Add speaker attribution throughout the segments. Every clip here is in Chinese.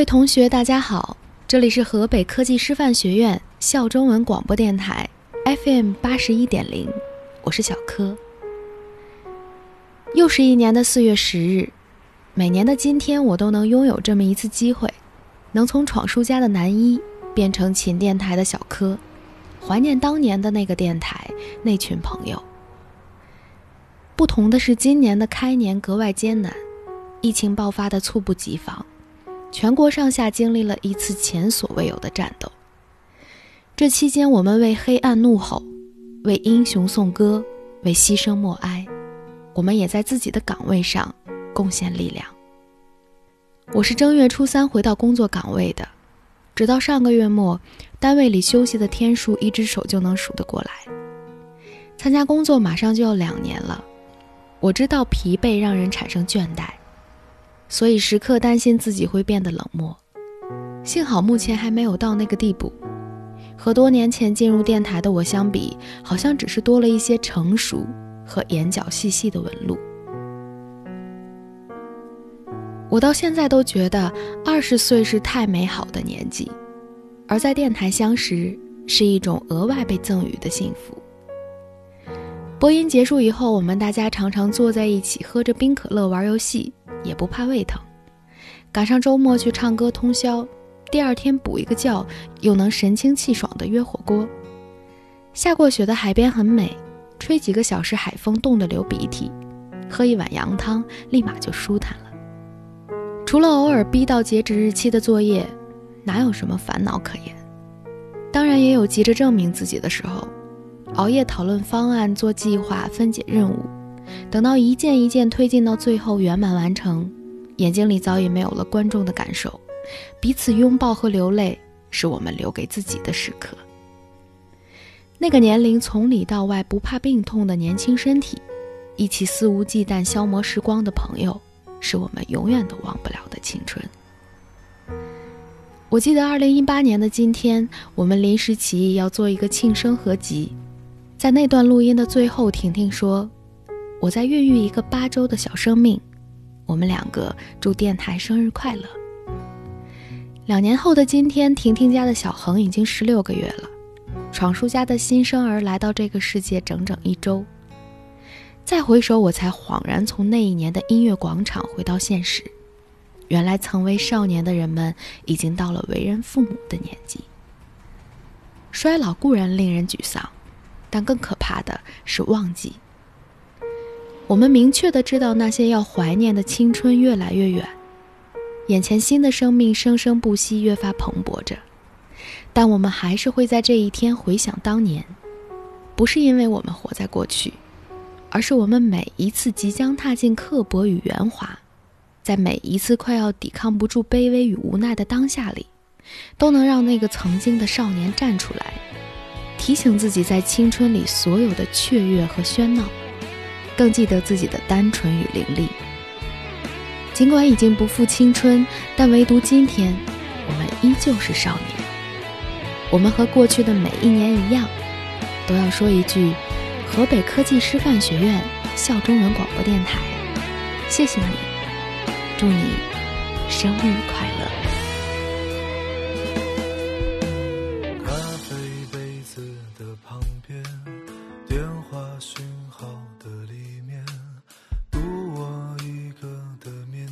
Speaker 1: 各位同学，大家好，这里是河北科技师范学院校中文广播电台 FM 八十一点零，我是小柯。又是一年的四月十日，每年的今天，我都能拥有这么一次机会，能从闯书家的男一变成勤电台的小柯，怀念当年的那个电台那群朋友。不同的是，今年的开年格外艰难，疫情爆发的猝不及防。全国上下经历了一次前所未有的战斗。这期间，我们为黑暗怒吼，为英雄颂歌，为牺牲默哀。我们也在自己的岗位上贡献力量。我是正月初三回到工作岗位的，直到上个月末，单位里休息的天数一只手就能数得过来。参加工作马上就要两年了，我知道疲惫让人产生倦怠。所以时刻担心自己会变得冷漠，幸好目前还没有到那个地步。和多年前进入电台的我相比，好像只是多了一些成熟和眼角细细的纹路。我到现在都觉得二十岁是太美好的年纪，而在电台相识是一种额外被赠予的幸福。播音结束以后，我们大家常常坐在一起，喝着冰可乐，玩游戏。也不怕胃疼，赶上周末去唱歌通宵，第二天补一个觉，又能神清气爽的约火锅。下过雪的海边很美，吹几个小时海风冻得流鼻涕，喝一碗羊汤立马就舒坦了。除了偶尔逼到截止日期的作业，哪有什么烦恼可言？当然也有急着证明自己的时候，熬夜讨论方案、做计划、分解任务。等到一件一件推进到最后圆满完成，眼睛里早已没有了观众的感受，彼此拥抱和流泪是我们留给自己的时刻。那个年龄从里到外不怕病痛的年轻身体，一起肆无忌惮消磨时光的朋友，是我们永远都忘不了的青春。我记得二零一八年的今天，我们临时起意要做一个庆生合集，在那段录音的最后，婷婷说。我在孕育一个八周的小生命，我们两个祝电台生日快乐。两年后的今天，婷婷家的小恒已经十六个月了，闯叔家的新生儿来到这个世界整整一周。再回首，我才恍然从那一年的音乐广场回到现实，原来曾为少年的人们已经到了为人父母的年纪。衰老固然令人沮丧，但更可怕的是忘记。我们明确的知道，那些要怀念的青春越来越远，眼前新的生命生生不息，越发蓬勃着。但我们还是会在这一天回想当年，不是因为我们活在过去，而是我们每一次即将踏进刻薄与圆滑，在每一次快要抵抗不住卑微与无奈的当下里，都能让那个曾经的少年站出来，提醒自己在青春里所有的雀跃和喧闹。更记得自己的单纯与伶俐。尽管已经不复青春，但唯独今天，我们依旧是少年。我们和过去的每一年一样，都要说一句：河北科技师范学院校中文广播电台，谢谢你，祝你生日快乐。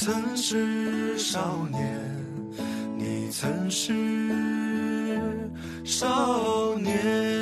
Speaker 2: 曾是少年，你曾是少年。